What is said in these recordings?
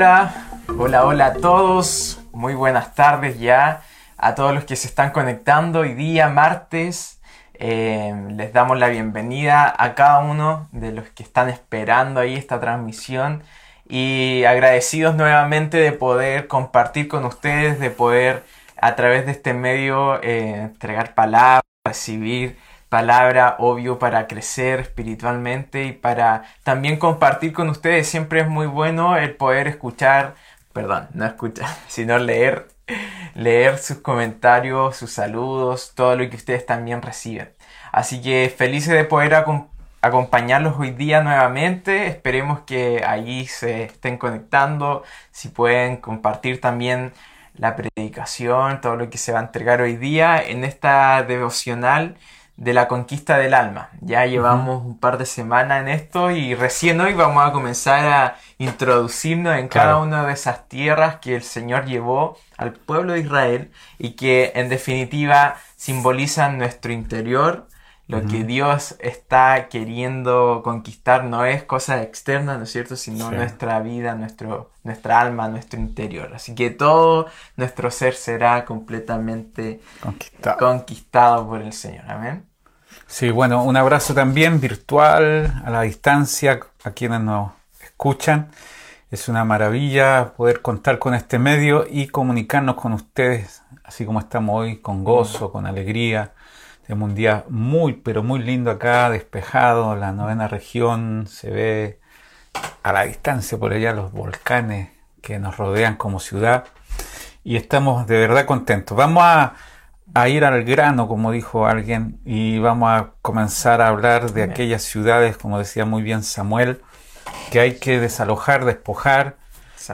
Hola, hola, hola a todos. Muy buenas tardes ya a todos los que se están conectando hoy día, martes. Eh, les damos la bienvenida a cada uno de los que están esperando ahí esta transmisión y agradecidos nuevamente de poder compartir con ustedes, de poder a través de este medio eh, entregar palabras, recibir palabra, obvio, para crecer espiritualmente y para también compartir con ustedes. Siempre es muy bueno el poder escuchar, perdón, no escuchar, sino leer, leer sus comentarios, sus saludos, todo lo que ustedes también reciben. Así que felices de poder acompañarlos hoy día nuevamente. Esperemos que allí se estén conectando, si pueden compartir también la predicación, todo lo que se va a entregar hoy día en esta devocional de la conquista del alma. Ya llevamos un par de semanas en esto y recién hoy vamos a comenzar a introducirnos en cada una de esas tierras que el Señor llevó al pueblo de Israel y que en definitiva simbolizan nuestro interior. Lo que Dios está queriendo conquistar no es cosa externa, ¿no es cierto? Sino nuestra vida, nuestro, nuestra alma, nuestro interior. Así que todo nuestro ser será completamente conquistado, conquistado por el Señor. Amén. Sí, bueno, un abrazo también virtual, a la distancia, a quienes nos escuchan. Es una maravilla poder contar con este medio y comunicarnos con ustedes, así como estamos hoy, con gozo, con alegría. Tenemos un día muy, pero muy lindo acá, despejado, la novena región, se ve a la distancia por allá los volcanes que nos rodean como ciudad y estamos de verdad contentos. Vamos a a ir al grano, como dijo alguien, y vamos a comenzar a hablar de aquellas ciudades, como decía muy bien Samuel, que hay que desalojar, despojar,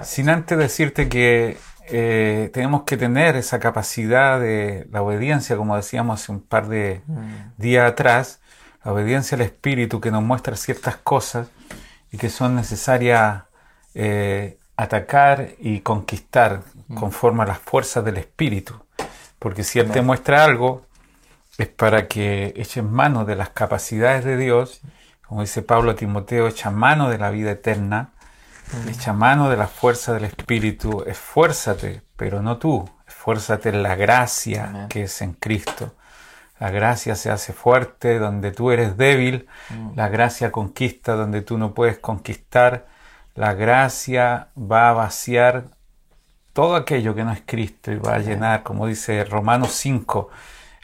sin antes decirte que eh, tenemos que tener esa capacidad de la obediencia, como decíamos hace un par de mm. días atrás, la obediencia al Espíritu que nos muestra ciertas cosas y que son necesarias eh, atacar y conquistar mm. conforme a las fuerzas del Espíritu. Porque si Él te muestra algo, es para que eches mano de las capacidades de Dios, como dice Pablo a Timoteo, echa mano de la vida eterna, echa mano de la fuerza del Espíritu, esfuérzate, pero no tú, esfuérzate en la gracia que es en Cristo. La gracia se hace fuerte donde tú eres débil, mm. la gracia conquista donde tú no puedes conquistar, la gracia va a vaciar todo aquello que no es Cristo y va a llenar, como dice Romanos 5,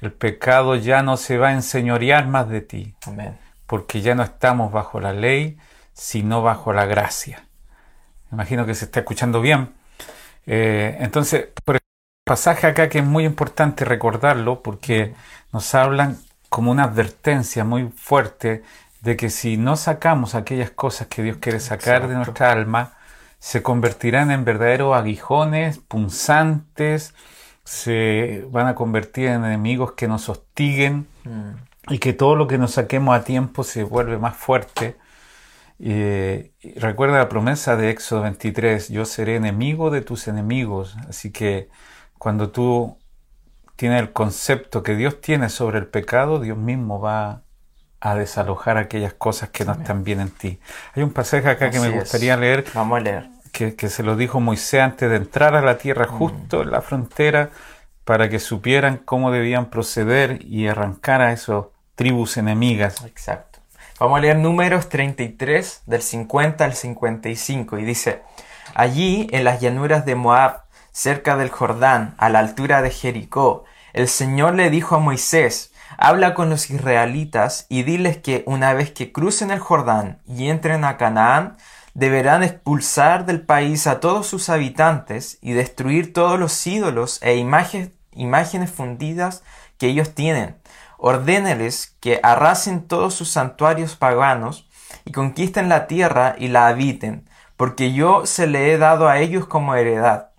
el pecado ya no se va a enseñorear más de ti, porque ya no estamos bajo la ley, sino bajo la gracia. imagino que se está escuchando bien. Eh, entonces, por el pasaje acá que es muy importante recordarlo, porque nos hablan como una advertencia muy fuerte de que si no sacamos aquellas cosas que Dios quiere sacar de nuestra alma, se convertirán en verdaderos aguijones, punzantes, se van a convertir en enemigos que nos hostiguen y que todo lo que nos saquemos a tiempo se vuelve más fuerte. recuerda la promesa de Éxodo 23, yo seré enemigo de tus enemigos. Así que cuando tú tienes el concepto que Dios tiene sobre el pecado, Dios mismo va a desalojar aquellas cosas que no están bien en ti. Hay un pasaje acá que me gustaría leer. Vamos a leer. Que, se lo dijo Moisés antes de entrar a la tierra, mm. justo en la frontera, para que supieran cómo debían proceder y arrancar a esas tribus enemigas. Exacto. Vamos a leer números 33 del 50 al 55 y dice, allí en las llanuras de Moab, cerca del Jordán, a la altura de Jericó, el Señor le dijo a Moisés, Habla con los israelitas y diles que una vez que crucen el Jordán y entren a Canaán, deberán expulsar del país a todos sus habitantes y destruir todos los ídolos e imágenes, fundidas que ellos tienen. Ordéneles que arrasen todos sus santuarios paganos y conquisten la tierra y la habiten, porque yo se le he dado a ellos como heredad.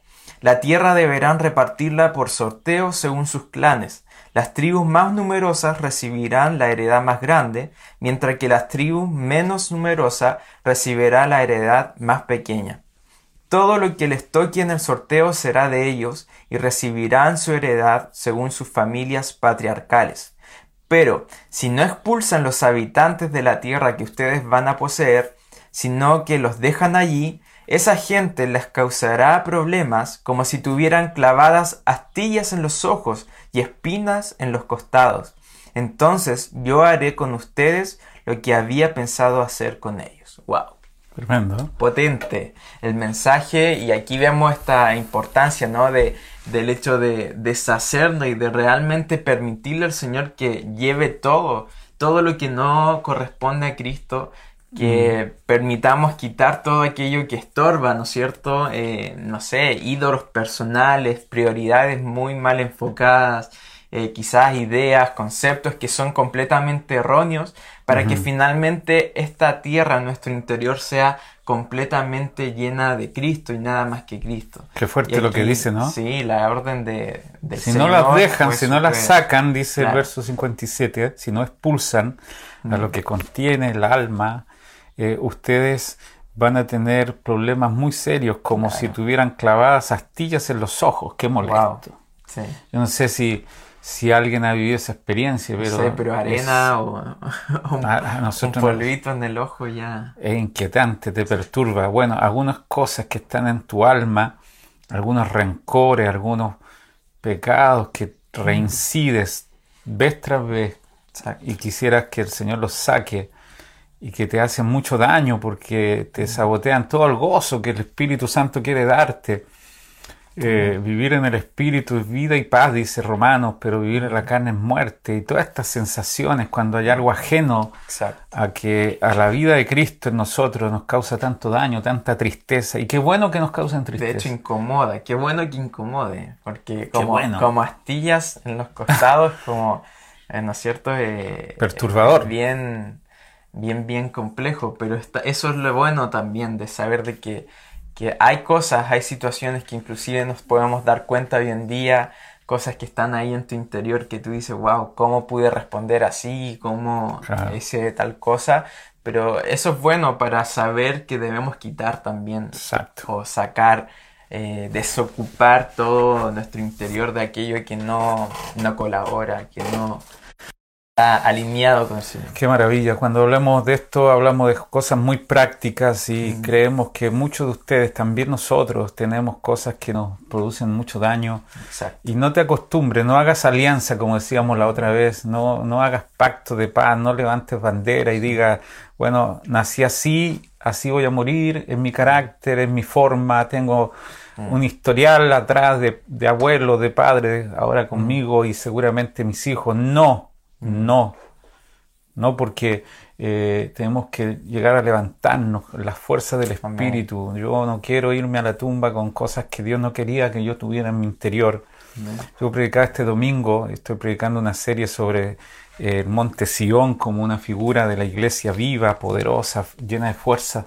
La tierra deberán repartirla por sorteo según sus clanes, las tribus más numerosas recibirán la heredad más grande, mientras que las tribus menos numerosas recibirán la heredad más pequeña. Todo lo que les toque en el sorteo será de ellos y recibirán su heredad según sus familias patriarcales. Pero si no expulsan los habitantes de la tierra que ustedes van a poseer, sino que los dejan allí, esa gente les causará problemas como si tuvieran clavadas astillas en los ojos y espinas en los costados. Entonces yo haré con ustedes lo que había pensado hacer con ellos. ¡Wow! Tremendo. Potente el mensaje y aquí vemos esta importancia, ¿no? De, del hecho de deshacernos y de realmente permitirle al Señor que lleve todo, todo lo que no corresponde a Cristo, que mm. permitamos quitar todo aquello que estorba, ¿no es cierto? Eh, no sé, ídolos personales, prioridades muy mal enfocadas, eh, quizás ideas, conceptos que son completamente erróneos, para que finalmente esta tierra, nuestro interior, sea completamente llena de Cristo y nada más que Cristo. Qué fuerte lo que dice, ¿no? Sí, la orden de, Si no las dejan, si no las sacan, dice el verso 57, si no expulsan a lo que contiene el alma, eh, ustedes van a tener problemas muy serios, como si tuvieran clavadas astillas en los ojos. Qué molesto. Yo no sé si si alguien ha vivido esa experiencia, pero... Pero arena o, un, polvito en el ojo ya... Es inquietante, te perturba. Bueno, algunas cosas que están en tu alma, algunos rencores, algunos pecados que reincides vez tras vez y quisieras que el Señor los saque y que te hacen mucho daño porque te sabotean todo el gozo que el Espíritu Santo quiere darte eh, vivir en el espíritu es vida y paz, dice Romanos, pero vivir en la carne es muerte. Y todas estas sensaciones, cuando hay algo ajeno a que a la vida de Cristo en nosotros nos causa tanto daño, tanta tristeza. Y qué bueno que nos causen tristeza. De hecho, incomoda. Qué bueno que incomode. Porque como, como astillas en los costados, como, eh, ¿no es cierto? Eh, Perturbador. bien, bien, bien complejo. Pero eso es lo bueno también de saber de que que hay cosas, hay situaciones que inclusive nos podemos dar cuenta hoy en día, cosas que están ahí en tu interior que tú dices, wow, ¿cómo pude responder así? ¿Cómo hice tal cosa? Pero eso es bueno para saber que debemos quitar también o sacar, eh, desocupar todo nuestro interior de aquello que no, no colabora, que no, alineado con eso. Qué maravilla. Cuando hablamos de esto, hablamos de cosas muy prácticas y creemos que muchos de ustedes, también nosotros, tenemos cosas que nos producen mucho daño. Y no te acostumbres, no hagas alianza, como decíamos la otra vez, no, no hagas pacto de paz, no levantes bandera y digas, bueno, nací así, así voy a morir, en mi carácter, en mi forma, tengo un historial atrás de, de abuelos, de padres, ahora conmigo y seguramente mis hijos. No, no, no porque eh, tenemos que llegar a levantarnos, las fuerzas del Espíritu. Yo no quiero irme a la tumba con cosas que Dios no quería que yo tuviera en mi interior. Yo predicaba este domingo, estoy predicando una serie sobre eh, el monte Sión como una figura de la iglesia viva, poderosa, llena de fuerza,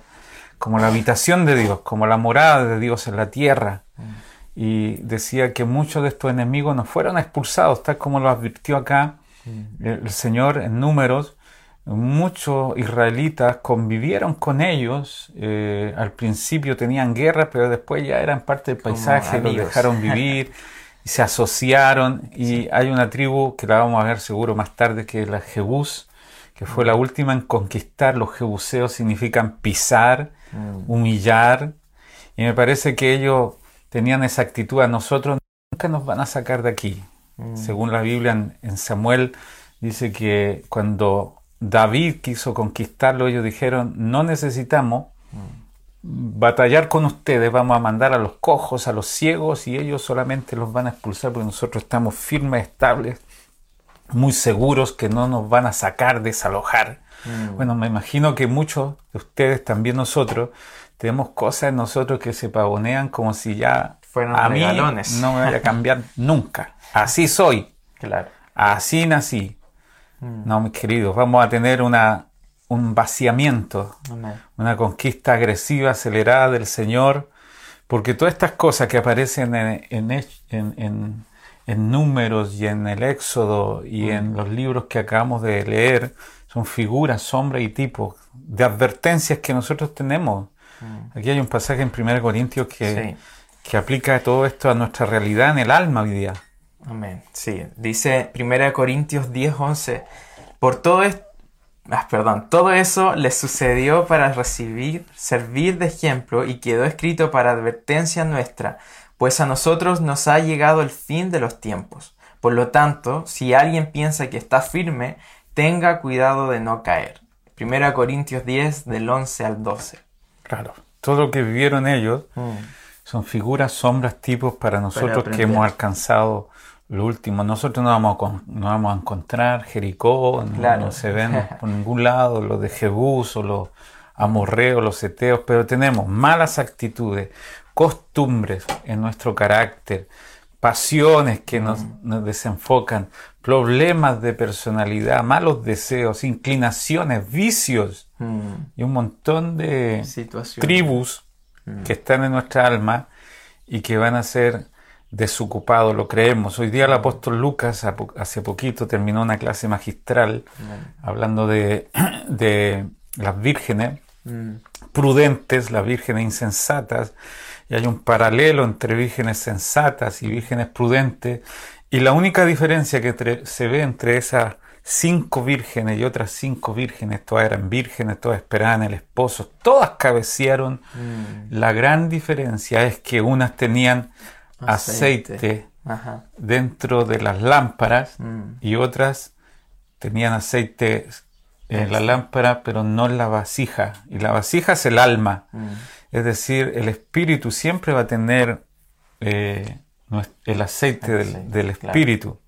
como la habitación de Dios, como la morada de Dios en la tierra. Y decía que muchos de estos enemigos no fueron expulsados, tal como lo advirtió acá el Señor en números, muchos israelitas convivieron con ellos. Eh, al principio tenían guerra, pero después ya eran parte del paisaje, los dejaron vivir y se asociaron. Y hay una tribu que la vamos a ver seguro más tarde, que es la Jebús, que fue la última en conquistar. Los jebuseos significan pisar, mm. humillar. Y me parece que ellos tenían esa actitud. A nosotros nunca nos van a sacar de aquí. Mm. Según la Biblia en, Samuel dice que cuando David quiso conquistarlo, ellos dijeron, no necesitamos mm. batallar con ustedes, vamos a mandar a los cojos, a los ciegos y ellos solamente los van a expulsar porque nosotros estamos firmes, estables, muy seguros que no nos van a sacar, desalojar. Mm. Bueno, me imagino que muchos de ustedes, también nosotros, tenemos cosas en nosotros que se pavonean como si ya a mí no me vaya a cambiar nunca. Así soy. Claro. Así nací. Mm. No, mis queridos, vamos a tener una, un vaciamiento, una conquista agresiva, acelerada del Señor, porque todas estas cosas que aparecen en, en, en, números y en el Éxodo y mm. en los libros que acabamos de leer son figuras, sombras y tipos de advertencias que nosotros tenemos. Mm. Aquí hay un pasaje en 1 Corintios que que aplica todo esto a nuestra realidad en el alma hoy día. Amén. Sí, dice 1 Corintios 10, 11, por todo, ah, perdón, todo eso les sucedió para recibir, servir de ejemplo y quedó escrito para advertencia nuestra, pues a nosotros nos ha llegado el fin de los tiempos. Por lo tanto, si alguien piensa que está firme, tenga cuidado de no caer. 1 Corintios 10 del 11 al 12. Claro, todo lo que vivieron ellos Mm. Son figuras, sombras, tipos para nosotros que hemos alcanzado lo último. Nosotros no vamos a, no vamos a encontrar Jericó, no, Claro. no se ven por ningún lado los de Jebús o los amorreos, los eteos, pero tenemos malas actitudes, costumbres en nuestro carácter, pasiones que nos, nos desenfocan, problemas de personalidad, malos deseos, inclinaciones, vicios Mm. y un montón de Situación. Tribus que están en nuestra alma y que van a ser desocupados, lo creemos. Hoy día el apóstol Lucas, hace poquito, terminó una clase magistral hablando de, de las vírgenes Mm. prudentes, las vírgenes insensatas, y hay un paralelo entre vírgenes sensatas y vírgenes prudentes, y la única diferencia que se ve entre esas cinco vírgenes y otras cinco vírgenes, todas eran vírgenes, todas esperaban el esposo, todas cabecearon, Mm. la gran diferencia es que unas tenían aceite, dentro de las lámparas Mm. y otras tenían aceite en la lámpara, pero no en la vasija. Y la vasija es el alma. Mm. Es decir, el espíritu siempre va a tener eh, el aceite El del, aceite, del claro. espíritu,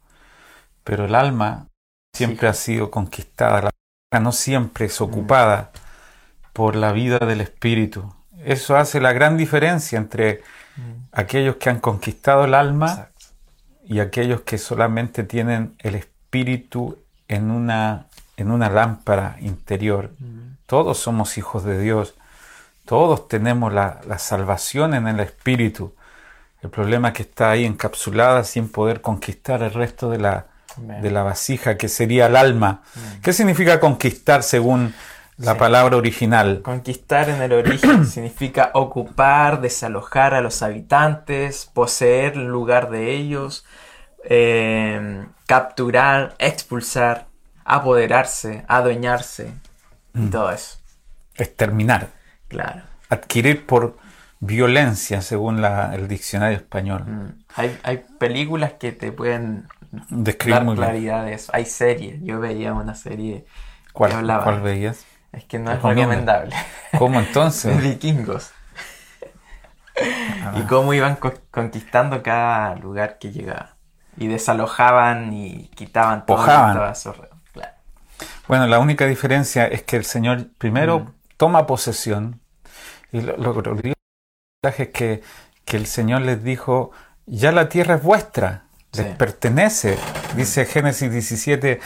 pero el alma siempre ha sido conquistada. La no siempre es ocupada por la vida del espíritu. Eso hace la gran diferencia entre aquellos que han conquistado el alma Exacto. y aquellos que solamente tienen el espíritu en una, en una lámpara interior. Todos somos hijos de Dios, todos tenemos la, la salvación en el espíritu. El problema es que está ahí encapsulada sin poder conquistar el resto de la, De la vasija, que sería el alma. ¿Qué significa conquistar según la Sí. palabra original? Conquistar en el origen significa ocupar, desalojar a los habitantes, poseer el lugar de ellos, eh, capturar, expulsar, apoderarse, adueñarse y todo eso. Exterminar, Claro. adquirir por violencia según la- el diccionario español. Mm. Hay, hay películas que te pueden Describir dar muy bien. claridad de eso. Hay series. Yo veía una serie ¿Cuál, que hablaba. cuál veías? Es que no es recomendable. ¿Cómo entonces? vikingos. Ah. Y cómo iban co- conquistando cada lugar que llegaba. Y desalojaban y quitaban todo. lo Pojaban. su alrededor. Claro. Bueno, la única diferencia es que el Señor primero Mm. toma posesión y lo, lo, lo que es que, que el Señor les dijo, ya la tierra es vuestra, les pertenece. Dice Génesis 17,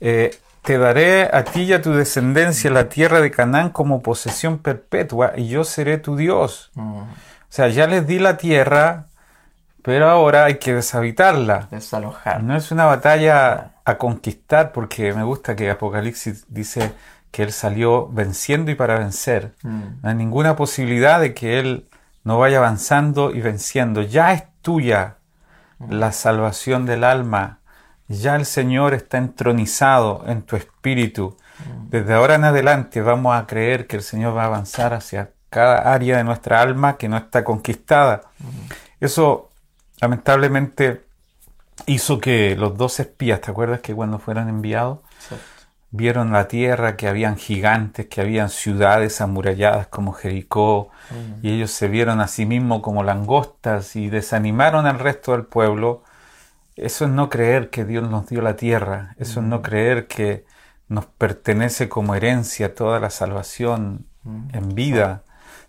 eh, te daré a ti y a tu descendencia la tierra de Canaán como posesión perpetua y yo seré tu Dios. Mm. O sea, ya les di la tierra, pero ahora hay que deshabitarla. Desalojar. No es una batalla a conquistar, porque me gusta que Apocalipsis dice que él salió venciendo y para vencer. Mm. No hay ninguna posibilidad de que él no vaya avanzando y venciendo. Ya es tuya la salvación del alma. Ya el Señor está entronizado en tu espíritu. Desde ahora en adelante vamos a creer que el Señor va a avanzar hacia cada área de nuestra alma que no está conquistada. Eso lamentablemente hizo que los dos espías, ¿te acuerdas que cuando fueron enviados. Vieron la tierra, que habían gigantes, que habían ciudades amuralladas como Jericó, y ellos se vieron a sí mismos como langostas y desanimaron al resto del pueblo? Eso es no creer que Dios nos dio la tierra, eso es no creer que nos pertenece como herencia toda la salvación en vida,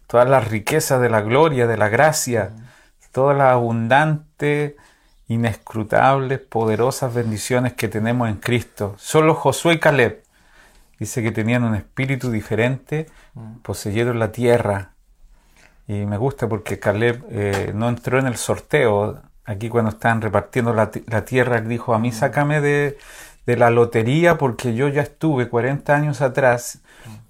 todas las riquezas de la gloria, de la gracia, todas las abundantes, inescrutables, poderosas bendiciones que tenemos en Cristo. Solo Josué y Caleb dice que tenían un espíritu diferente, poseyeron la tierra. Y me gusta porque Caleb eh, no entró en el sorteo. Aquí cuando estaban repartiendo la, ti- la tierra, dijo, a mí sácame de, de la lotería porque yo ya estuve 40 años atrás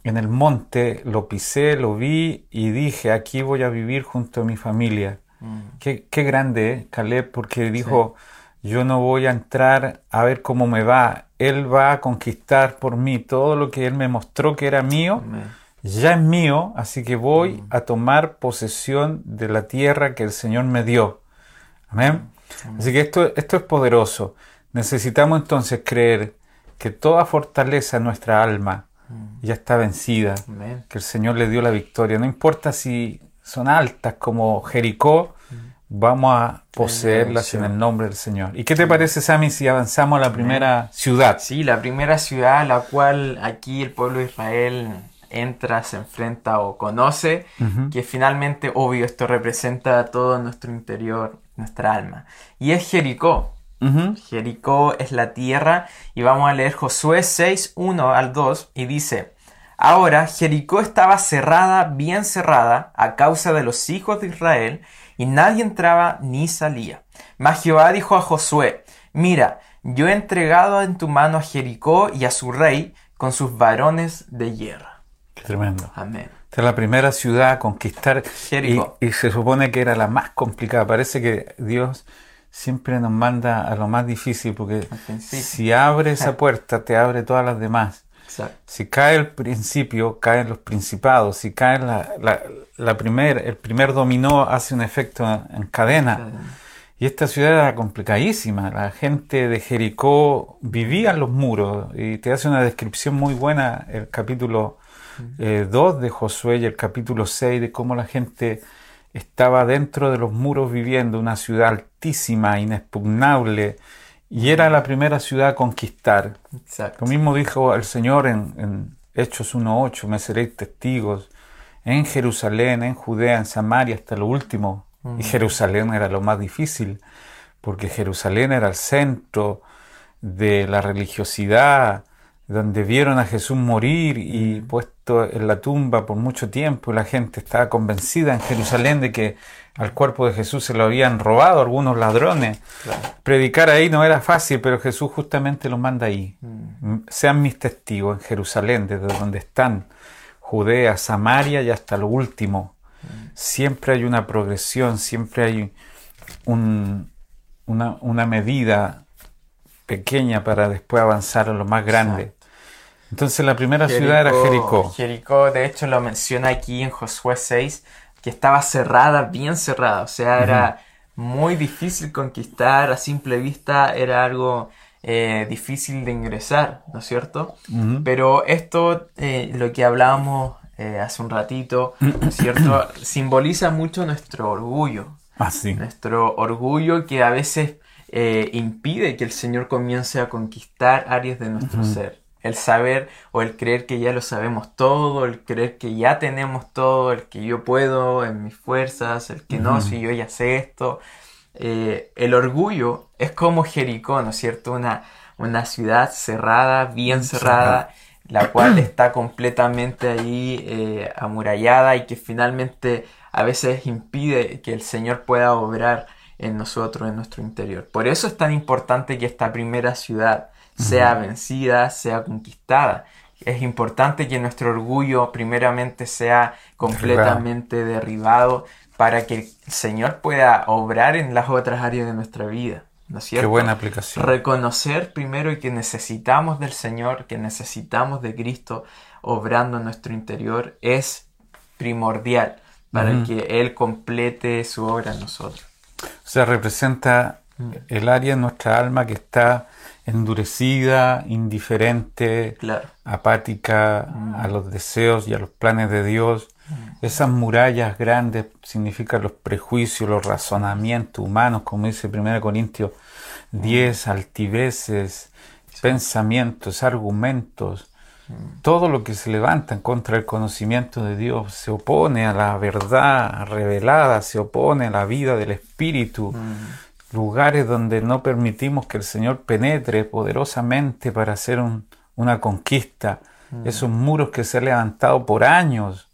en el monte, lo pisé, lo vi y dije, aquí voy a vivir junto a mi familia. Mm. Qué, qué grande, ¿eh? Caleb, porque dijo, yo no voy a entrar a ver cómo me va. Él va a conquistar por mí todo lo que Él me mostró que era mío. Ya es mío, así que voy a tomar posesión de la tierra que el Señor me dio. Amén. Así que esto, esto es poderoso. Necesitamos entonces creer que toda fortaleza en nuestra alma ya está vencida, que el Señor le dio la victoria. No importa si son altas como Jericó, vamos a poseerlas en el nombre del Señor. ¿Y qué te parece, Sammy, si avanzamos a la primera ciudad? Sí, la primera ciudad a la cual aquí el pueblo de Israel entra, se enfrenta o conoce, que finalmente, obvio, esto representa todo nuestro interior, nuestra alma. Y es Jericó. Jericó es la tierra y vamos a leer Josué 6, 1 al 2 y dice, Ahora Jericó estaba cerrada, bien cerrada, a causa de los hijos de Israel, y nadie entraba ni salía. Mas Jehová dijo a Josué, Mira, yo he entregado en tu mano a Jericó y a su rey con sus varones de guerra. Qué tremendo. Amén. Esta es la primera ciudad a conquistar Jericó. Y, se supone que era la más complicada. Parece que Dios siempre nos manda a lo más difícil porque si abre esa puerta te abre todas las demás. Si cae el principio, caen los principados. Si cae la, la, primer, el primer dominó, hace un efecto en cadena. Y esta ciudad era complicadísima. La gente de Jericó vivía en los muros. Y te hace una descripción muy buena el capítulo 2 eh, de Josué y el capítulo 6 de cómo la gente estaba dentro de los muros viviendo, una ciudad altísima, inexpugnable y era la primera ciudad a conquistar. Lo mismo dijo el Señor en, en Hechos 1.8, me seréis testigos en Jerusalén, en Judea, en Samaria, hasta lo último. Y Jerusalén era lo más difícil, porque Jerusalén era el centro de la religiosidad, donde vieron a Jesús morir y puesto en la tumba por mucho tiempo, y la gente estaba convencida en Jerusalén de que al cuerpo de Jesús se lo habían robado algunos ladrones. Predicar ahí no era fácil, pero Jesús justamente lo manda ahí. Mm. Sean mis testigos en Jerusalén, desde donde están, Judea, Samaria y hasta lo último. Mm. Siempre hay una progresión, siempre hay una, una, medida pequeña para después avanzar a lo más grande. Entonces la primera ciudad era Jericó. Jericó, de hecho, lo menciona aquí en Josué 6 que estaba cerrada, bien cerrada, o sea, era muy difícil conquistar, a simple vista era algo eh, difícil de ingresar, ¿no es cierto? Pero esto, eh, lo que hablábamos eh, hace un ratito, ¿no es cierto? Simboliza mucho nuestro orgullo. Ah, sí. Nuestro orgullo que a veces impide que el Señor comience a conquistar áreas de nuestro ser el saber o el creer que ya lo sabemos todo, el creer que ya tenemos todo, el que yo puedo en mis fuerzas, el que no, si yo ya sé esto. Eh, el orgullo es como Jericó, ¿no es cierto? Una, una ciudad cerrada, bien cerrada, la cual está completamente ahí eh, amurallada y que finalmente a veces impide que el Señor pueda obrar en nosotros, en nuestro interior. Por eso es tan importante que esta primera ciudad sea vencida, sea conquistada. Es importante que nuestro orgullo primeramente sea completamente derribado para que el Señor pueda obrar en las otras áreas de nuestra vida. ¿No es cierto? Qué buena aplicación. Reconocer primero que necesitamos del Señor, que necesitamos de Cristo obrando en nuestro interior es primordial para que Él complete su obra en nosotros. O sea, representa mm. el área de nuestra alma que está endurecida, indiferente, apática mm. a los deseos y a los planes de Dios. Mm. Esas murallas grandes significan los prejuicios, los razonamientos humanos, como dice 1 Corintios 10, mm. altiveces, pensamientos, argumentos. Todo lo que se levanta en contra del conocimiento de Dios se opone a la verdad revelada, se opone a la vida del Espíritu lugares donde no permitimos que el Señor penetre poderosamente para hacer una conquista, mm. esos muros que se han levantado por años,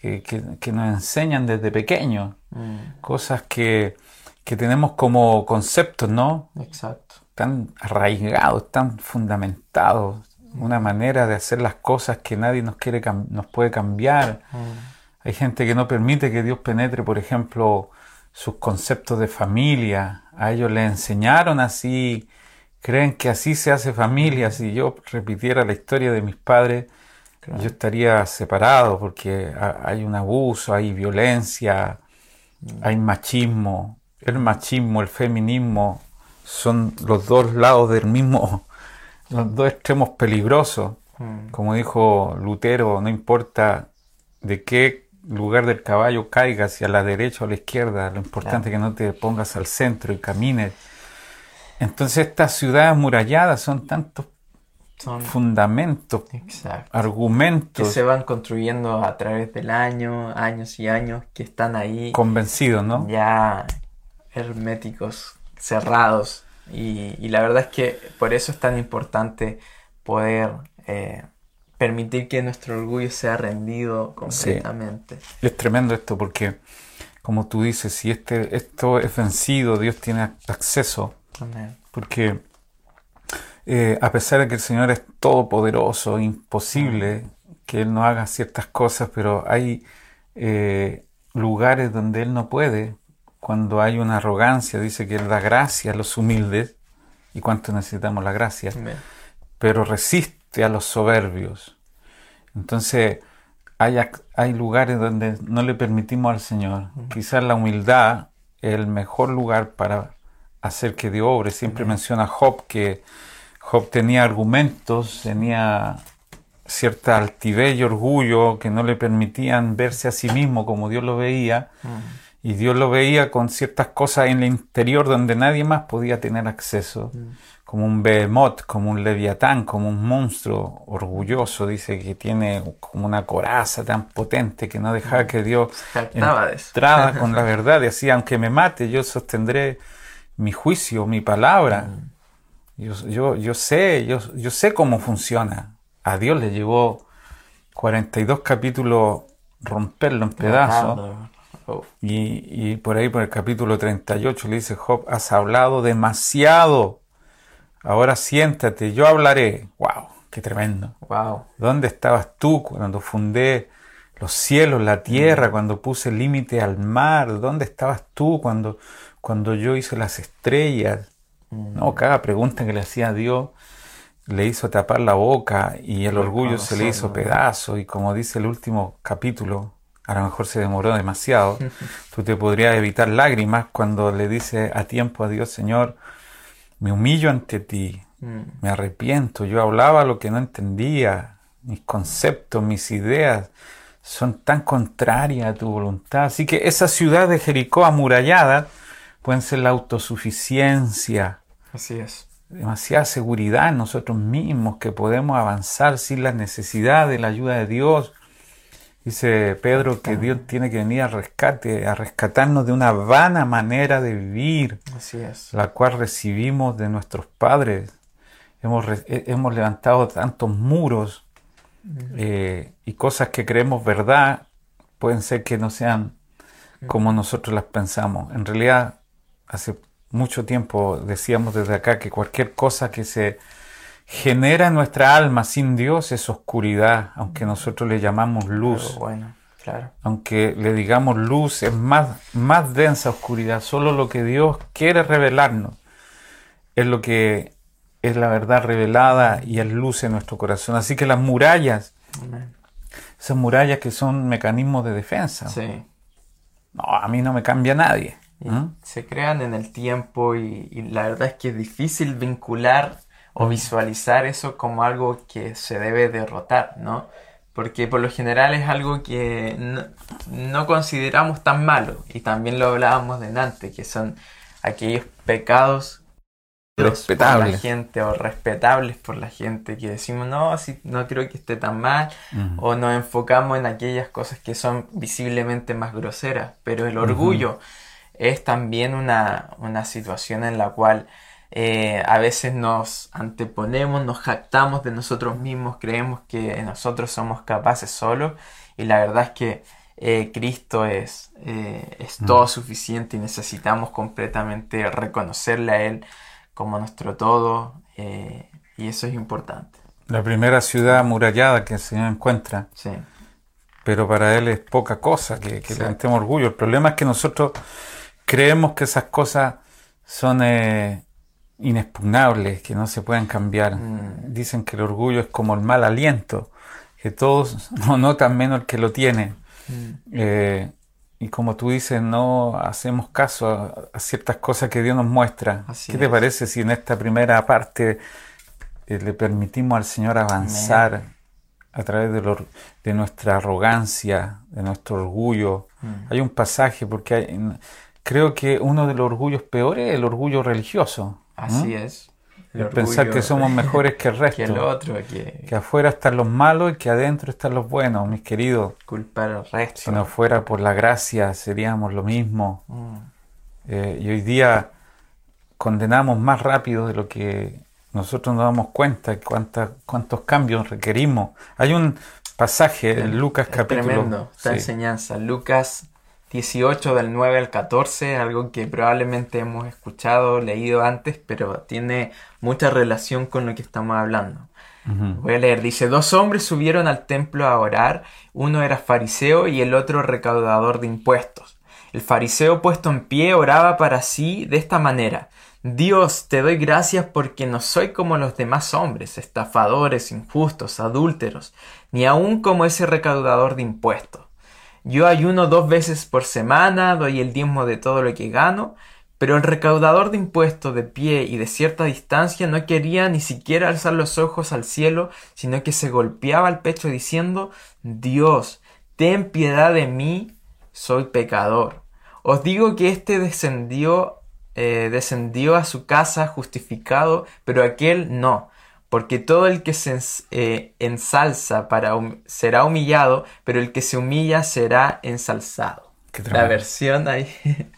que, nos enseñan desde pequeños, mm. cosas que, tenemos como conceptos, ¿no? Exacto. Tan arraigados, tan fundamentados, una manera de hacer las cosas que nadie nos, quiere, nos puede cambiar. Mm. Hay gente que no permite que Dios penetre, por ejemplo, sus conceptos de familia. A ellos les enseñaron así, creen que así se hace familia. Si yo repitiera la historia de mis padres, yo estaría separado porque hay un abuso, hay violencia, mm. hay machismo. El machismo, el feminismo son los dos lados del mismo, los dos extremos peligrosos. Mm. Como dijo Lutero, no importa de qué lugar del caballo caigas, si a la derecha o a la izquierda, lo importante es que no te pongas al centro y camines. Entonces estas ciudades muralladas son tantos fundamentos, argumentos. Que se van construyendo a través del año, años y años, que están ahí. Convencidos, ¿no? Ya herméticos, cerrados. Y, la verdad es que por eso es tan importante poder eh, permitir que nuestro orgullo sea rendido completamente. Es tremendo esto porque, como tú dices, si este, esto es vencido, Dios tiene acceso. Porque eh, a pesar de que el Señor es todopoderoso, imposible que Él no haga ciertas cosas, pero hay eh, lugares donde Él no puede. Cuando hay una arrogancia, dice que Él da gracia a los humildes, y cuánto necesitamos la gracia, pero resiste a los soberbios. Entonces, hay, hay lugares donde no le permitimos al Señor. Quizás la humildad es el mejor lugar para hacer que Dios obre. Siempre menciona Job que Job tenía argumentos, tenía cierta altivez y orgullo que no le permitían verse a sí mismo como Dios lo veía. Y Dios lo veía con ciertas cosas en el interior donde nadie más podía tener acceso. Como un behemoth, como un leviatán, como un monstruo orgulloso, dice que tiene como una coraza tan potente que no dejaba que Dios entrara con la verdad. Y así, aunque me mate, yo sostendré mi juicio, mi palabra. Yo, yo, sé, yo, yo sé cómo funciona. A Dios le llevó 42 capítulos romperlo en pedazos. Y, y, por ahí, por el capítulo 38, le dice Job, has hablado demasiado. Ahora siéntate, yo hablaré. ¡Wow! ¡Qué tremendo! ¡Wow! ¿Dónde estabas tú cuando fundé los cielos, la tierra, mm. cuando puse límite al mar? ¿Dónde estabas tú cuando, cuando yo hice las estrellas? No, cada pregunta que le hacía a Dios le hizo tapar la boca y el orgullo se le hizo pedazo y como dice el último capítulo, a lo mejor se demoró demasiado, tú te podrías evitar lágrimas cuando le dice a tiempo a Dios, Señor, me humillo ante ti, mm. me arrepiento, yo hablaba lo que no entendía, mis conceptos, mis ideas son tan contrarias a tu voluntad. Así que esa ciudad de Jericó amurallada, pueden ser la autosuficiencia. Así es. Demasiada seguridad en nosotros mismos que podemos avanzar sin la necesidad de la ayuda de Dios. Dice Pedro que Dios tiene que venir a rescate, a rescatarnos de una vana manera de vivir, Así es. la cual recibimos de nuestros padres. Hemos, eh, hemos levantado tantos muros eh, y cosas que creemos verdad pueden ser que no sean como nosotros las pensamos. En realidad hace mucho tiempo decíamos desde acá que cualquier cosa que se genera en nuestra alma sin Dios es oscuridad, aunque nosotros le llamamos luz. bueno, claro. Aunque le digamos luz, es más, más densa oscuridad. Solo lo que Dios quiere revelarnos es lo que es la verdad revelada y es luz en nuestro corazón. Así que las murallas, esas murallas que son mecanismos de defensa. Sí. No, a mí no me cambia nadie. ¿Mm? Se crean en el tiempo y, la verdad es que es difícil vincular o visualizar eso como algo que se debe derrotar, ¿no? Porque por lo general es algo que no, consideramos tan malo y también lo hablábamos delante, que son aquellos pecados respetables por la gente o respetables por la gente que decimos no, si, no creo que esté tan mal o nos enfocamos en aquellas cosas que son visiblemente más groseras, pero el orgullo es también una, situación en la cual eh, a veces nos anteponemos, nos jactamos de nosotros mismos, creemos que nosotros somos capaces solos y la verdad es que eh, Cristo es, eh, es mm. todo suficiente y necesitamos completamente reconocerle a Él como nuestro todo y eso es importante. La primera ciudad amurallada que el Señor encuentra. Sí. Pero para Él es poca cosa que, que le orgullo. El problema es que nosotros creemos que esas cosas son eh, inexpugnables, que no se pueden cambiar. Mm. Dicen que el orgullo es como el mal aliento, que todos no notan menos el que lo tiene. Mm. Eh, y como tú dices, no hacemos caso a, a ciertas cosas que Dios nos muestra. Así ¿Qué te parece si en esta primera parte eh, le permitimos al Señor avanzar a través de, lo- de nuestra arrogancia, de nuestro orgullo? Mm. Hay un pasaje, porque hay- creo que uno de los orgullos peores es el orgullo religioso. Así ¿Mm? es. El pensar que somos mejores que el resto. que el otro, que, Que afuera están los malos y que adentro están los buenos, mis queridos. culpar al resto. Si no fuera por la gracia, seríamos lo mismo. Mm. Eh, y hoy día condenamos más rápido de lo que nosotros nos damos cuenta cuánta- cuántos cambios requerimos. Hay un pasaje en Lucas Es capítulo... tremendo esta sí. enseñanza. Lucas 18 del 9 al 14, algo que probablemente hemos escuchado, leído antes, pero tiene mucha relación con lo que estamos hablando. Voy a leer, dice, dos hombres subieron al templo a orar, uno era fariseo y el otro recaudador de impuestos. El fariseo puesto en pie oraba para sí de esta manera, Dios, te doy gracias porque no soy como los demás hombres, estafadores, injustos, adúlteros, ni aun como ese recaudador de impuestos. Yo ayuno dos veces por semana, doy el diezmo de todo lo que gano, pero el recaudador de impuestos de pie y de cierta distancia no quería ni siquiera alzar los ojos al cielo, sino que se golpeaba el pecho diciendo, Dios, ten piedad de mí, soy pecador. Os digo que éste descendió, eh, descendió a su casa justificado, pero aquel no. Porque todo el que se eh, ensalza para hum- será humillado, pero el que se humilla será ensalzado. La versión ahí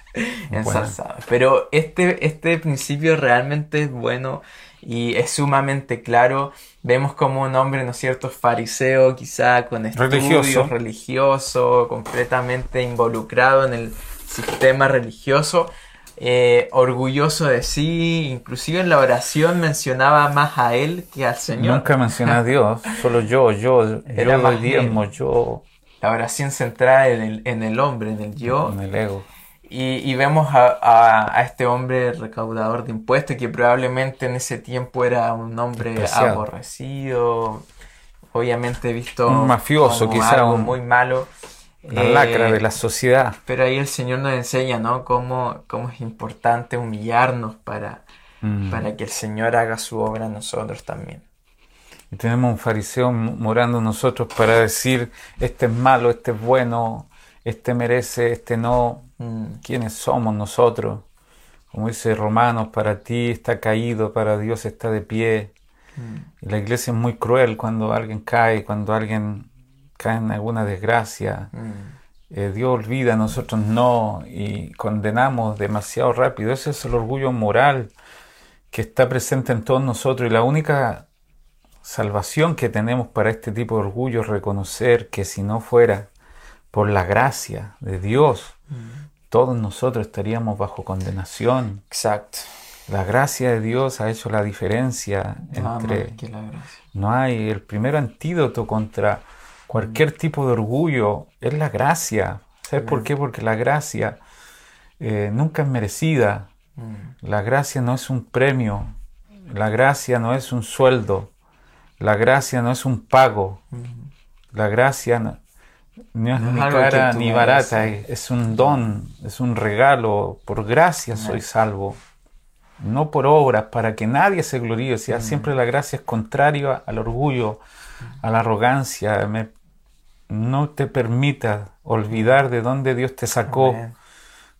ensalzado. Pero este, este principio realmente es bueno y es sumamente claro. Vemos como un hombre, ¿no es cierto?, fariseo, quizá con estudios, Religioso. religioso, completamente involucrado en el sistema religioso, eh, orgulloso de sí, inclusive en la oración mencionaba más a él que al Señor. Nunca mencioné a Dios, solo yo, yo, Era yo más diezmo, yo, La oración centrada en el, en el hombre, en el yo, en el ego. Y, y vemos a, a- a este hombre recaudador de impuestos que probablemente en ese tiempo era un hombre Despreciado. aborrecido, obviamente visto Un mafioso, como quizá algo un- muy malo. La Eh, lacra de la sociedad. Pero ahí el Señor nos enseña, ¿no? Cómo, cómo es importante humillarnos para, Mm. para que el Señor haga su obra en nosotros también. Y tenemos un fariseo morando nosotros para decir, este es malo, este es bueno, este merece, este no. Mm, ¿Quiénes somos nosotros? Como dice Romanos, para ti está caído, para Dios está de pie. mm, Y la iglesia es muy cruel cuando alguien cae, cuando alguien cae en alguna desgracia. mm. Eh, Dios olvida, nosotros no, y condenamos demasiado rápido. Ese es el orgullo moral que está presente en todos nosotros y la única salvación que tenemos para este tipo de orgullo es reconocer que si no fuera por la gracia de Dios, todos nosotros estaríamos bajo condenación. Exacto. La gracia de Dios ha hecho la diferencia entre... que la. No hay el primer antídoto contra cualquier tipo de orgullo es la gracia. ¿Sabes por qué? Porque la gracia eh, nunca es merecida. Mm, La gracia no es un premio. La gracia no es un sueldo. La gracia no es un pago. mm. La gracia no, no es No ni cara ni barata. Es, es un don, es un regalo. Por gracia soy salvo. No por obras, para que nadie se gloríe. O sea, siempre la gracia es contrario al orgullo, a la arrogancia. Me- no te permitas olvidar de dónde Dios te sacó. Amén.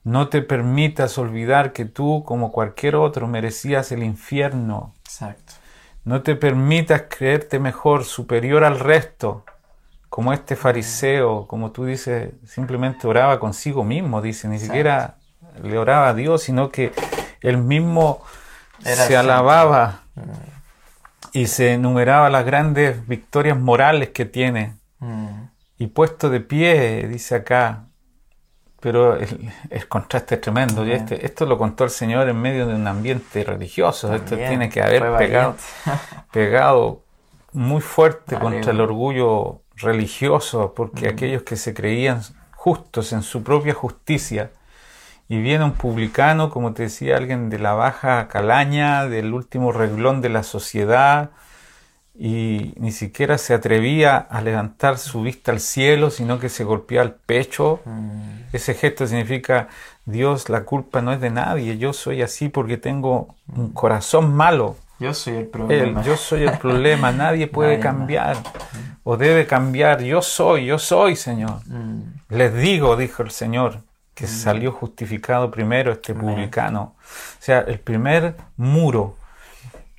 No te permitas olvidar que tú, como cualquier otro, merecías el infierno. Exacto. No te permitas creerte mejor, superior al resto, como este fariseo, como tú dices, simplemente oraba consigo mismo, dice, ni siquiera le oraba a Dios, sino que él mismo Era se alababa y se enumeraba las grandes victorias morales que tiene. Mm, Y puesto de pie, dice acá, pero el, el contraste es tremendo. Y este, esto lo contó el Señor en medio de un ambiente religioso. Esto tiene que haber pegado, pegado muy fuerte Vale, contra el orgullo religioso, porque Mm. aquellos que se creían justos en su propia justicia y viene un publicano, como te decía, alguien de la baja calaña, del último reglón de la sociedad, y ni siquiera se atrevía a levantar su vista al cielo, sino que se golpeaba el pecho. Mm. Ese gesto significa, Dios, la culpa no es de nadie, yo soy así porque tengo un corazón malo. Yo soy el problema. yo soy el problema, nadie puede cambiar o debe cambiar. Yo soy, yo soy, Señor. Mm. Les digo, dijo el Señor, que mm. salió justificado primero este publicano. O sea, el primer muro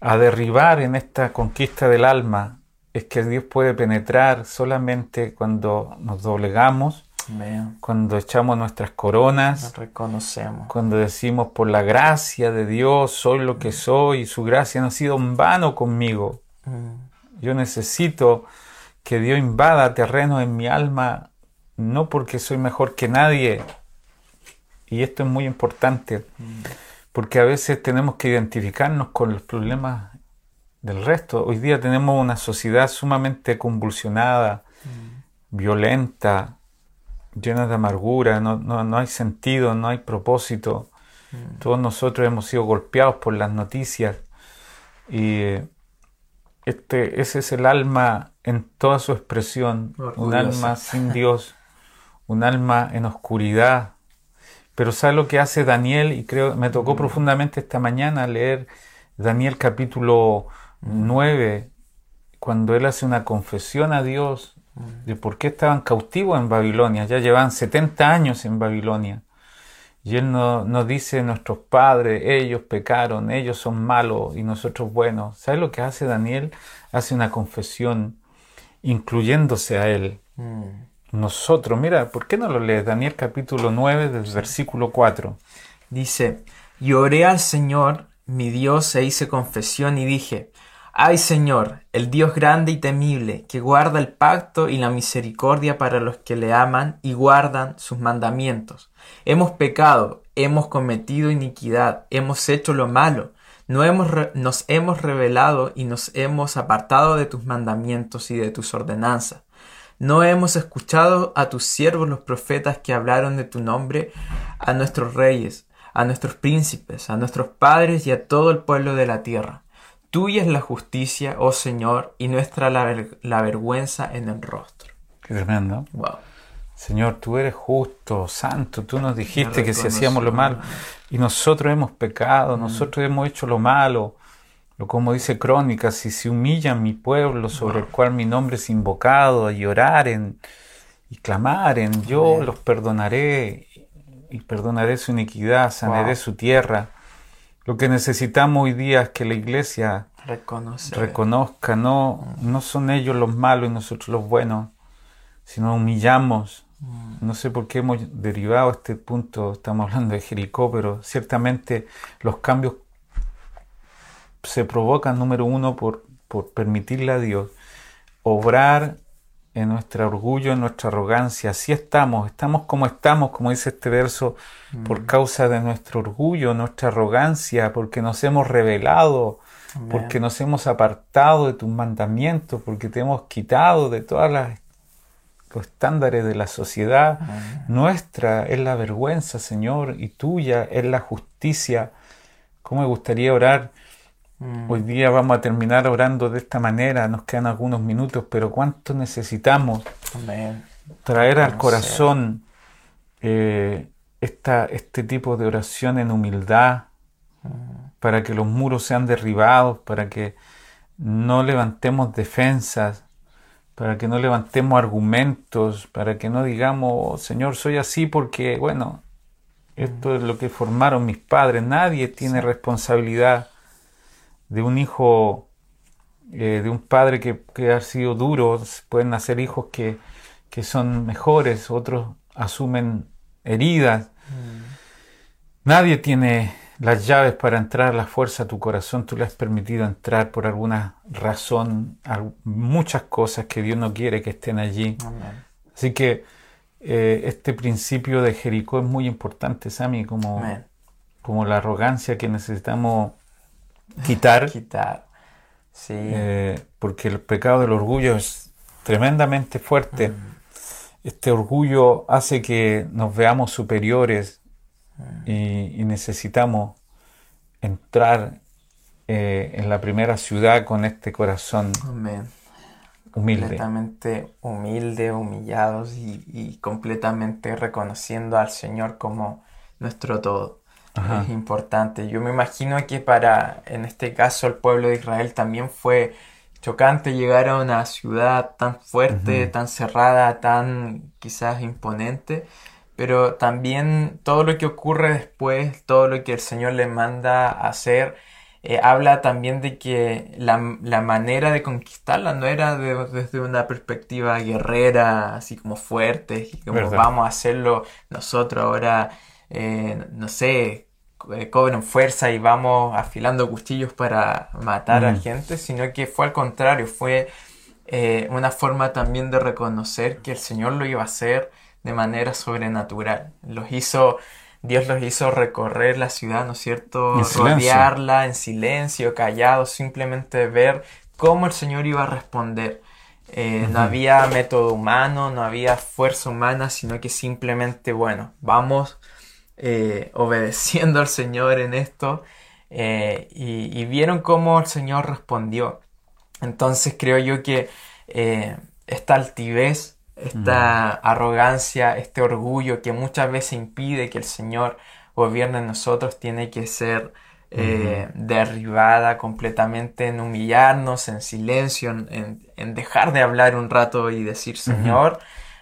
a derribar en esta conquista del alma es que Dios puede penetrar solamente cuando nos doblegamos, cuando echamos nuestras coronas, reconocemos, cuando decimos por la gracia de Dios soy lo que soy, y su gracia no ha sido en vano conmigo. Mm. Yo necesito que Dios invada terreno en mi alma, no porque soy mejor que nadie, y esto es muy importante. Mm porque a veces tenemos que identificarnos con los problemas del resto. Hoy día tenemos una sociedad sumamente convulsionada, mm. violenta, llena de amargura, no, hay sentido, no hay propósito. Mm. Todos nosotros hemos sido golpeados por las noticias y este, ese es el alma en toda su expresión, un alma sin Dios, un alma en oscuridad, pero ¿sabe lo que hace Daniel? Y creo, me tocó profundamente esta mañana leer Daniel capítulo 9, cuando él hace una confesión a Dios de por qué estaban cautivos en Babilonia. Ya llevan 70 años en Babilonia. Y él nos no dice, nuestros padres, ellos pecaron, ellos son malos y nosotros buenos. ¿Sabe lo que hace Daniel? Hace una confesión incluyéndose a él. Mm nosotros. Mira, ¿por qué no lo lees? Daniel capítulo 9, del versículo 4. Dice, y oré al Señor, mi Dios, e hice confesión y dije, Ay Señor, el Dios grande y temible, que guarda el pacto y la misericordia para los que le aman y guardan sus mandamientos. Hemos pecado, hemos cometido iniquidad, hemos hecho lo malo, no hemos nos hemos revelado y nos hemos apartado de tus mandamientos y de tus ordenanzas. ¿No hemos escuchado a tus siervos los profetas que hablaron de tu nombre a nuestros reyes, a nuestros príncipes, a nuestros padres y a todo el pueblo de la tierra? Tuya es la justicia, oh Señor, y nuestra la, vergüenza en el rostro. Qué tremendo. Señor, tú eres justo, santo, tú nos dijiste que si hacíamos lo malo y nosotros hemos pecado, mm. nosotros hemos hecho lo malo, como dice Crónicas, si se humilla mi pueblo sobre el cual mi nombre es invocado, y oraren y clamaren, yo los perdonaré y perdonaré su iniquidad, sanaré su tierra. Lo que necesitamos hoy día es que la iglesia reconozca, no, mm. no son ellos los malos y nosotros los buenos, sino humillamos. Mm. No sé por qué hemos derivado a este punto, estamos hablando de Jericó, pero ciertamente los cambios se provoca, número uno, por, por permitirle a Dios obrar en nuestro orgullo, en nuestra arrogancia. Así estamos, estamos como estamos, como dice este verso, por mm. causa de nuestro orgullo, nuestra arrogancia, porque nos hemos revelado, porque nos hemos apartado de tus mandamientos, porque te hemos quitado de todos los estándares de la sociedad. Nuestra es la vergüenza, Señor, y tuya es la justicia. ¿Cómo me gustaría orar? Mm. Hoy día vamos a terminar orando de esta manera, nos quedan algunos minutos, pero ¿cuánto necesitamos traer al corazón eh, este tipo de oración en humildad mm. para que los muros sean derribados, para que no levantemos defensas, para que no levantemos argumentos, para que no digamos, oh, Señor, soy así porque, bueno, esto es lo que formaron mis padres, nadie tiene responsabilidad de un hijo, eh, de un padre que, ha sido duro, pueden nacer hijos que, son mejores, otros asumen heridas. Mm. Nadie tiene las llaves para entrar la fuerza a tu corazón, tú le has permitido entrar por alguna razón, muchas cosas que Dios no quiere que estén allí. Así que eh, este principio de Jericó es muy importante, Sami, como, como la arrogancia que necesitamos quitar. quitar. Sí. Eh, porque el pecado del orgullo es tremendamente fuerte. Mm. Este orgullo hace que nos veamos superiores y, necesitamos entrar eh, en la primera ciudad con este corazón humilde. Completamente humilde, humillados y, completamente reconociendo al Señor como nuestro todo. Es importante. Yo me imagino que para, en este caso, el pueblo de Israel también fue chocante llegar a una ciudad tan fuerte, tan cerrada, tan quizás imponente pero también todo lo que ocurre después, todo lo que el Señor le manda hacer, eh, habla también de que la, manera de conquistarla no era desde una perspectiva guerrera, así como fuerte, y como vamos a hacerlo nosotros ahora, eh, no sé, eh, cobran fuerza y vamos afilando cuchillos para matar a mm. gente, sino que fue al contrario, fue una forma también de reconocer que el Señor lo iba a hacer de manera sobrenatural. Los hizo, Dios los hizo recorrer la ciudad, ¿no es cierto? Rodearla en silencio, callados, simplemente ver cómo el Señor iba a responder. Eh, no había método humano, no había fuerza humana, sino que simplemente, bueno, vamos eh, obedeciendo al Señor en esto eh, y, y, vieron cómo el Señor respondió. Entonces creo yo que esta altivez esta arrogancia, este orgullo que muchas veces impide que el Señor gobierne en nosotros, tiene que ser eh, derribada completamente en humillarnos, en silencio, en, dejar de hablar un rato y decir, Señor,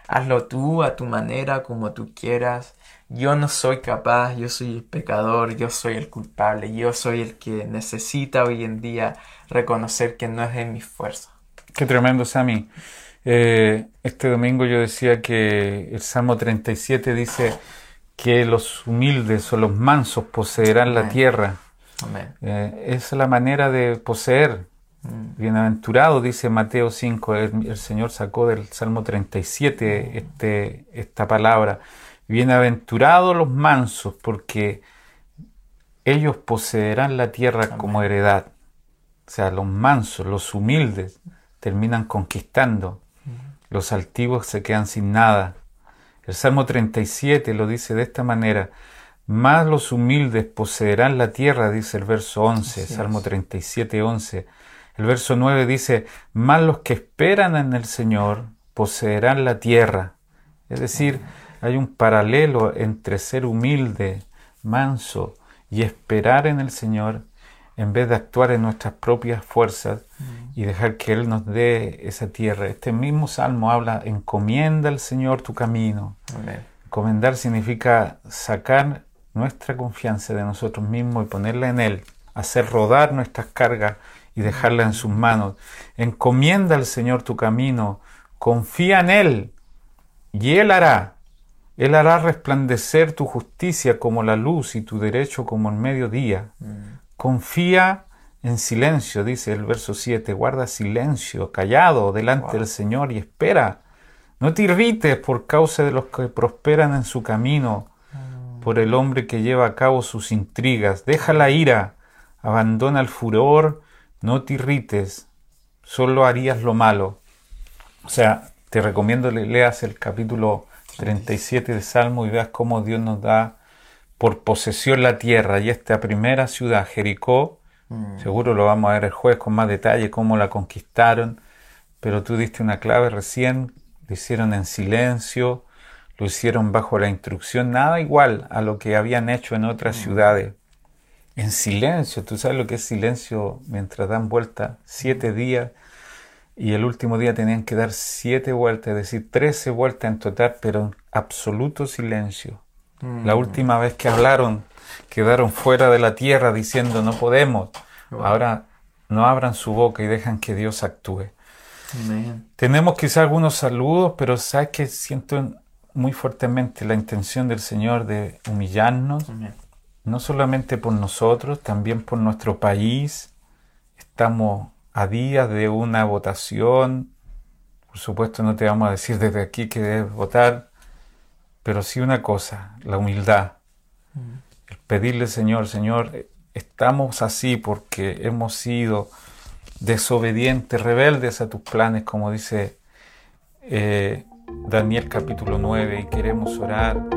hazlo tú a tu manera, como tú quieras. Yo no soy capaz, yo soy el pecador, yo soy el culpable, yo soy el que necesita hoy en día reconocer que no es de mi fuerza. Qué tremendo, Sammy. Eh, este domingo yo decía que el Salmo 37 dice que los humildes o los mansos poseerán la tierra. Eh, es la manera de poseer. Mm. Bienaventurado, dice Mateo 5, el, Señor sacó del Salmo 37 mm. este, esta palabra. Bienaventurados los mansos, porque ellos poseerán la tierra como heredad. O sea, los mansos, los humildes, terminan conquistando los altivos se quedan sin nada. El Salmo 37 lo dice de esta manera, más los humildes poseerán la tierra, dice el verso 11, Salmo 37, 11. El verso 9 dice, más los que esperan en el Señor poseerán la tierra. Es decir, hay un paralelo entre ser humilde, manso y esperar en el Señor en vez de actuar en nuestras propias fuerzas y dejar que Él nos dé esa tierra. Este mismo salmo habla, encomienda al Señor tu camino. Encomendar significa sacar nuestra confianza de nosotros mismos y ponerla en Él, hacer rodar nuestras cargas y dejarla en sus manos. Encomienda al Señor tu camino, confía en Él y Él hará. Él hará resplandecer tu justicia como la luz y tu derecho como el mediodía. Mm. Confía en silencio, dice el verso 7, guarda silencio, callado delante del Señor y espera. No te irrites por causa de los que prosperan en su camino, mm. por el hombre que lleva a cabo sus intrigas. Deja la ira, abandona el furor, no te irrites, solo harías lo malo. O sea, te recomiendo que leas el capítulo 37 del Salmo y veas cómo Dios nos da por posesión la tierra y esta primera ciudad, Jericó, mm. seguro lo vamos a ver el jueves con más detalle, cómo la conquistaron, pero tú diste una clave recién, lo hicieron en silencio, lo hicieron bajo la instrucción, nada igual a lo que habían hecho en otras mm. ciudades. En silencio, tú sabes lo que es silencio mientras dan vuelta siete días y el último día tenían que dar siete vueltas, es decir, trece vueltas en total, pero en absoluto silencio. La mm. última vez que hablaron, quedaron fuera de la tierra diciendo no podemos. Ahora no abran su boca y dejan que Dios actúe. Tenemos quizá algunos saludos, pero sabes que siento muy fuertemente la intención del Señor de humillarnos, no solamente por nosotros, también por nuestro país. Estamos a días de una votación. Por supuesto, no te vamos a decir desde aquí que debes votar, pero sí una cosa, la humildad. Mm. El pedirle, Señor, Señor, estamos así porque hemos sido desobedientes, rebeldes a tus planes, como dice eh, Daniel capítulo 9, y queremos orar